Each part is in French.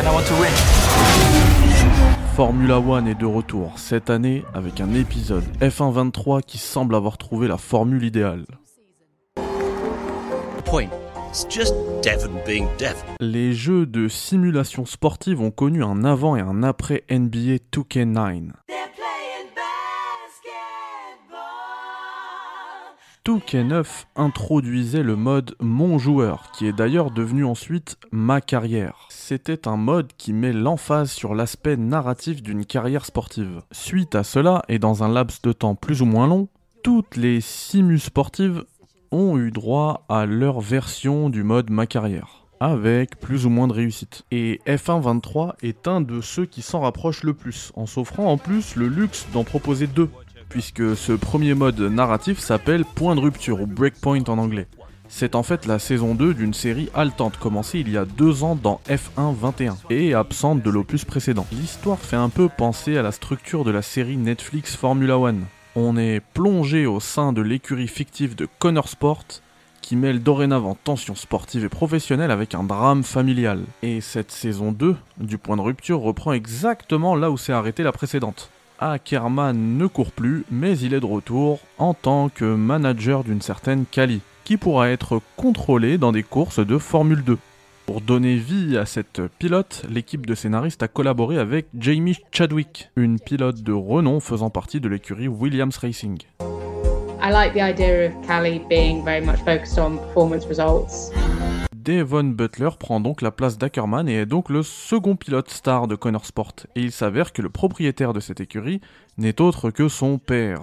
and I want to win. Formula One est de retour cette année avec un épisode F1 23 qui semble avoir trouvé la formule idéale. point. It's just Devon being Devon. Les jeux de simulation sportive ont connu un avant et un après NBA 2K9. 2K9 introduisait le mode Mon joueur, qui est d'ailleurs devenu ensuite Ma carrière. C'était un mode qui met l'emphase sur l'aspect narratif d'une carrière sportive. Suite à cela, et dans un laps de temps plus ou moins long, toutes les simus sportives ont eu droit à leur version du mode Ma carrière, avec plus ou moins de réussite. Et F1 23 est un de ceux qui s'en rapproche le plus, en s'offrant en plus le luxe d'en proposer deux, puisque ce premier mode narratif s'appelle Point de rupture ou Breakpoint en anglais. C'est en fait la saison 2 d'une série haletante commencée il y a deux ans dans F1 21 et absente de l'opus précédent. L'histoire fait un peu penser à la structure de la série Netflix Formula One, on est plongé au sein de l'écurie fictive de Connor Sport qui mêle dorénavant tension sportive et professionnelle avec un drame familial. Et cette saison 2 du point de rupture reprend exactement là où s'est arrêtée la précédente. Ackerman ne court plus, mais il est de retour en tant que manager d'une certaine Cali, qui pourra être contrôlé dans des courses de Formule 2. Pour donner vie à cette pilote, l'équipe de scénaristes a collaboré avec Jamie Chadwick, une pilote de renom faisant partie de l'écurie Williams Racing. I like the idea of Callie being very much focused on performance results. Devon Butler prend donc la place d'Ackerman et est donc le second pilote star de Connor Sport. Et il s'avère que le propriétaire de cette écurie n'est autre que son père.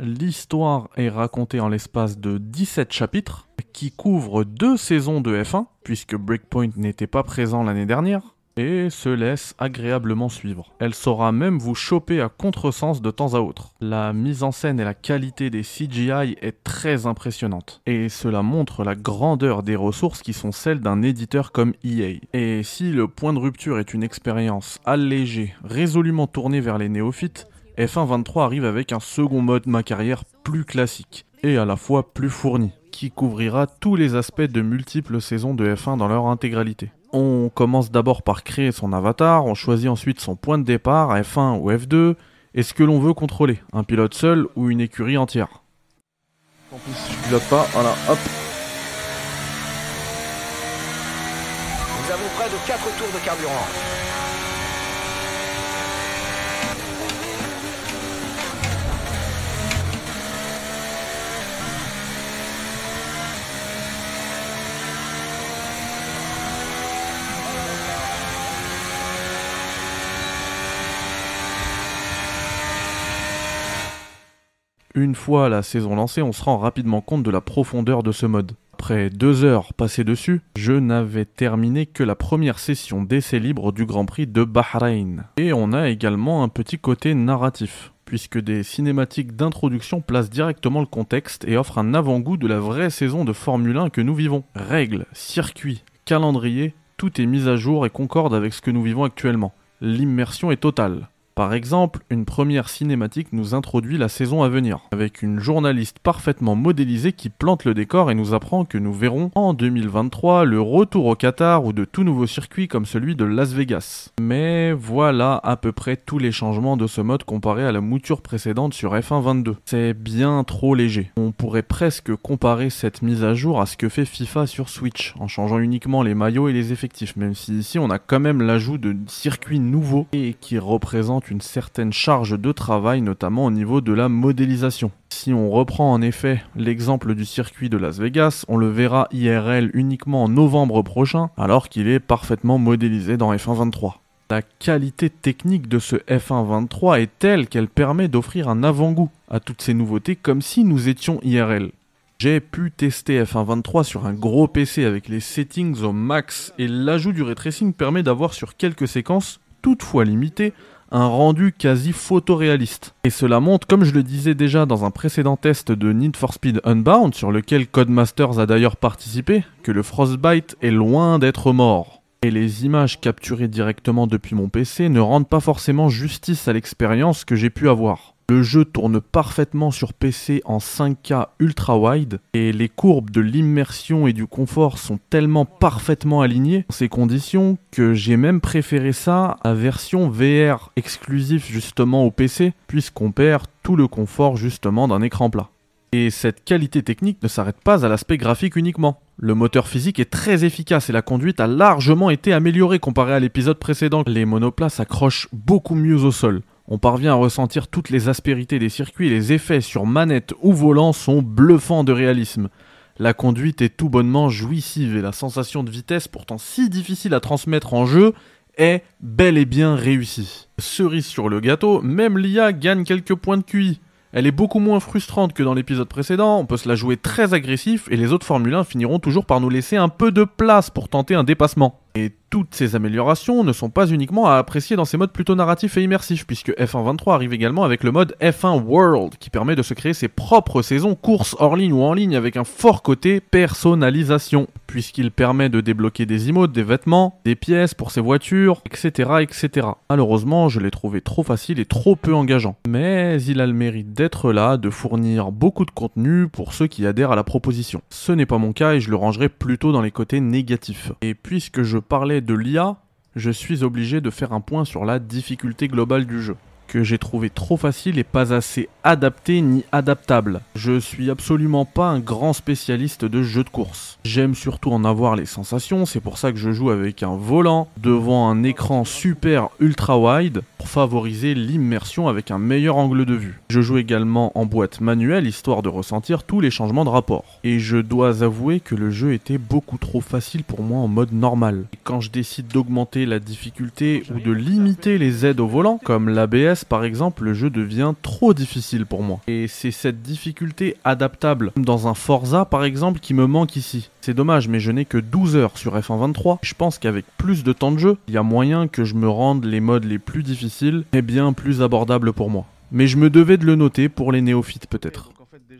L'histoire est racontée en l'espace de 17 chapitres qui couvrent deux saisons de F1, puisque Breakpoint n'était pas présent l'année dernière, et se laisse agréablement suivre. Elle saura même vous choper à contresens de temps à autre. La mise en scène et la qualité des CGI est très impressionnante, et cela montre la grandeur des ressources qui sont celles d'un éditeur comme EA. Et si le point de rupture est une expérience allégée, résolument tournée vers les néophytes, F1 23 arrive avec un second mode ma carrière plus classique et à la fois plus fourni, qui couvrira tous les aspects de multiples saisons de F1 dans leur intégralité. On commence d'abord par créer son avatar, on choisit ensuite son point de départ, F1 ou F2, et ce que l'on veut contrôler, un pilote seul ou une écurie entière? En plus, je pilote pas, voilà, hop. Nous avons près de 4 tours de carburant. Une fois la saison lancée, on se rend rapidement compte de la profondeur de ce mode. Après deux heures passées dessus, je n'avais terminé que la première session d'essai libre du Grand Prix de Bahreïn. Et on a également un petit côté narratif, puisque des cinématiques d'introduction placent directement le contexte et offrent un avant-goût de la vraie saison de Formule 1 que nous vivons. Règles, circuits, calendrier, tout est mis à jour et concorde avec ce que nous vivons actuellement. L'immersion est totale. Par exemple, une première cinématique nous introduit la saison à venir, avec une journaliste parfaitement modélisée qui plante le décor et nous apprend que nous verrons en 2023 le retour au Qatar ou de tout nouveaux circuits comme celui de Las Vegas. Mais voilà à peu près tous les changements de ce mode comparé à la mouture précédente sur F1 22. C'est bien trop léger. On pourrait presque comparer cette mise à jour à ce que fait FIFA sur Switch, en changeant uniquement les maillots et les effectifs, même si ici on a quand même l'ajout de circuits nouveaux et qui représentent une certaine charge de travail, notamment au niveau de la modélisation. Si on reprend en effet l'exemple du circuit de Las Vegas, on le verra IRL uniquement en novembre prochain, alors qu'il est parfaitement modélisé dans F1 23. La qualité technique de ce F1 23 est telle qu'elle permet d'offrir un avant-goût à toutes ces nouveautés comme si nous étions IRL. J'ai pu tester F1 23 sur un gros PC avec les settings au max et l'ajout du ray tracing permet d'avoir sur quelques séquences, toutefois limitées, un rendu quasi photoréaliste. Et cela montre, comme je le disais déjà dans un précédent test de Need for Speed Unbound, sur lequel Codemasters a d'ailleurs participé, que le Frostbite est loin d'être mort. Et les images capturées directement depuis mon PC ne rendent pas forcément justice à l'expérience que j'ai pu avoir. Le jeu tourne parfaitement sur PC en 5K ultra wide et les courbes de l'immersion et du confort sont tellement parfaitement alignées dans ces conditions que j'ai même préféré ça à version VR exclusif justement au PC puisqu'on perd tout le confort justement d'un écran plat. Et cette qualité technique ne s'arrête pas à l'aspect graphique uniquement. Le moteur physique est très efficace et la conduite a largement été améliorée comparé à l'épisode précédent. Les monoplaces s'accrochent beaucoup mieux au sol. On parvient à ressentir toutes les aspérités des circuits les effets sur manette ou volant sont bluffants de réalisme. La conduite est tout bonnement jouissive et la sensation de vitesse, pourtant si difficile à transmettre en jeu, est bel et bien réussie. Cerise sur le gâteau, même l'IA gagne quelques points de QI. Elle est beaucoup moins frustrante que dans l'épisode précédent, on peut se la jouer très agressif et les autres Formule 1 finiront toujours par nous laisser un peu de place pour tenter un dépassement. Toutes ces améliorations ne sont pas uniquement à apprécier dans ces modes plutôt narratifs et immersifs, puisque F1 23 arrive également avec le mode F1 World, qui permet de se créer ses propres saisons courses hors ligne ou en ligne avec un fort côté personnalisation, puisqu'il permet de débloquer des emotes, des vêtements, des pièces pour ses voitures, etc. etc. Malheureusement, je l'ai trouvé trop facile et trop peu engageant. Mais il a le mérite d'être là, de fournir beaucoup de contenu pour ceux qui adhèrent à la proposition. Ce n'est pas mon cas et je le rangerai plutôt dans les côtés négatifs. Et puisque je parlais de l'IA, je suis obligé de faire un point sur la difficulté globale du jeu que j'ai trouvé trop facile et pas assez adapté ni adaptable. Je suis absolument pas un grand spécialiste de jeux de course. J'aime surtout en avoir les sensations, c'est pour ça que je joue avec un volant devant un écran super ultra wide pour favoriser l'immersion avec un meilleur angle de vue. Je joue également en boîte manuelle histoire de ressentir tous les changements de rapport. Et je dois avouer que le jeu était beaucoup trop facile pour moi en mode normal. Et quand je décide d'augmenter la difficulté ou de limiter les aides au volant, comme l'ABS par exemple, le jeu devient trop difficile pour moi. Et c'est cette difficulté adaptable dans un Forza par exemple qui me manque ici. C'est dommage, mais je n'ai que 12 heures sur F1 23. Je pense qu'avec plus de temps de jeu, il y a moyen que je me rende les modes les plus difficiles et bien plus abordables pour moi. Mais je me devais de le noter pour les néophytes peut-être.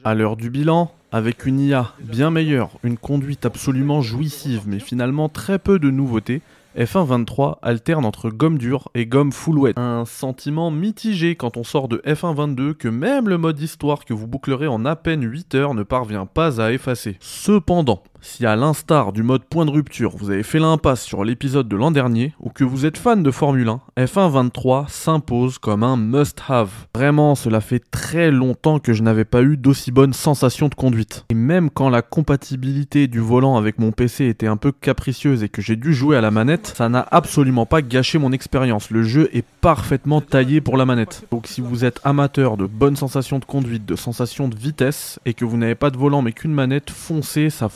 À l'heure du bilan, avec une IA bien meilleure, une conduite absolument jouissive, mais finalement très peu de nouveautés, F1 23 alterne entre gomme dure et gomme full wet. Un sentiment mitigé quand on sort de F1 22 que même le mode histoire que vous bouclerez en à peine 8 heures ne parvient pas à effacer. Cependant, si à l'instar du mode point de rupture, vous avez fait l'impasse sur l'épisode de l'an dernier, ou que vous êtes fan de Formule 1, F1 23 s'impose comme un must-have. Vraiment, cela fait très longtemps que je n'avais pas eu d'aussi bonne sensation de conduite. Et même quand la compatibilité du volant avec mon PC était un peu capricieuse et que j'ai dû jouer à la manette, ça n'a absolument pas gâché mon expérience. Le jeu est parfaitement taillé pour la manette. Donc si vous êtes amateur de bonnes sensations de conduite, de sensations de vitesse, et que vous n'avez pas de volant mais qu'une manette, foncez, ça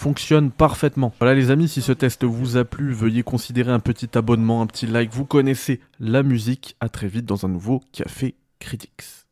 parfaitement. Voilà les amis, si ce test vous a plu, veuillez considérer un petit abonnement, un petit like. Vous connaissez la musique. À très vite dans un nouveau Café Critics.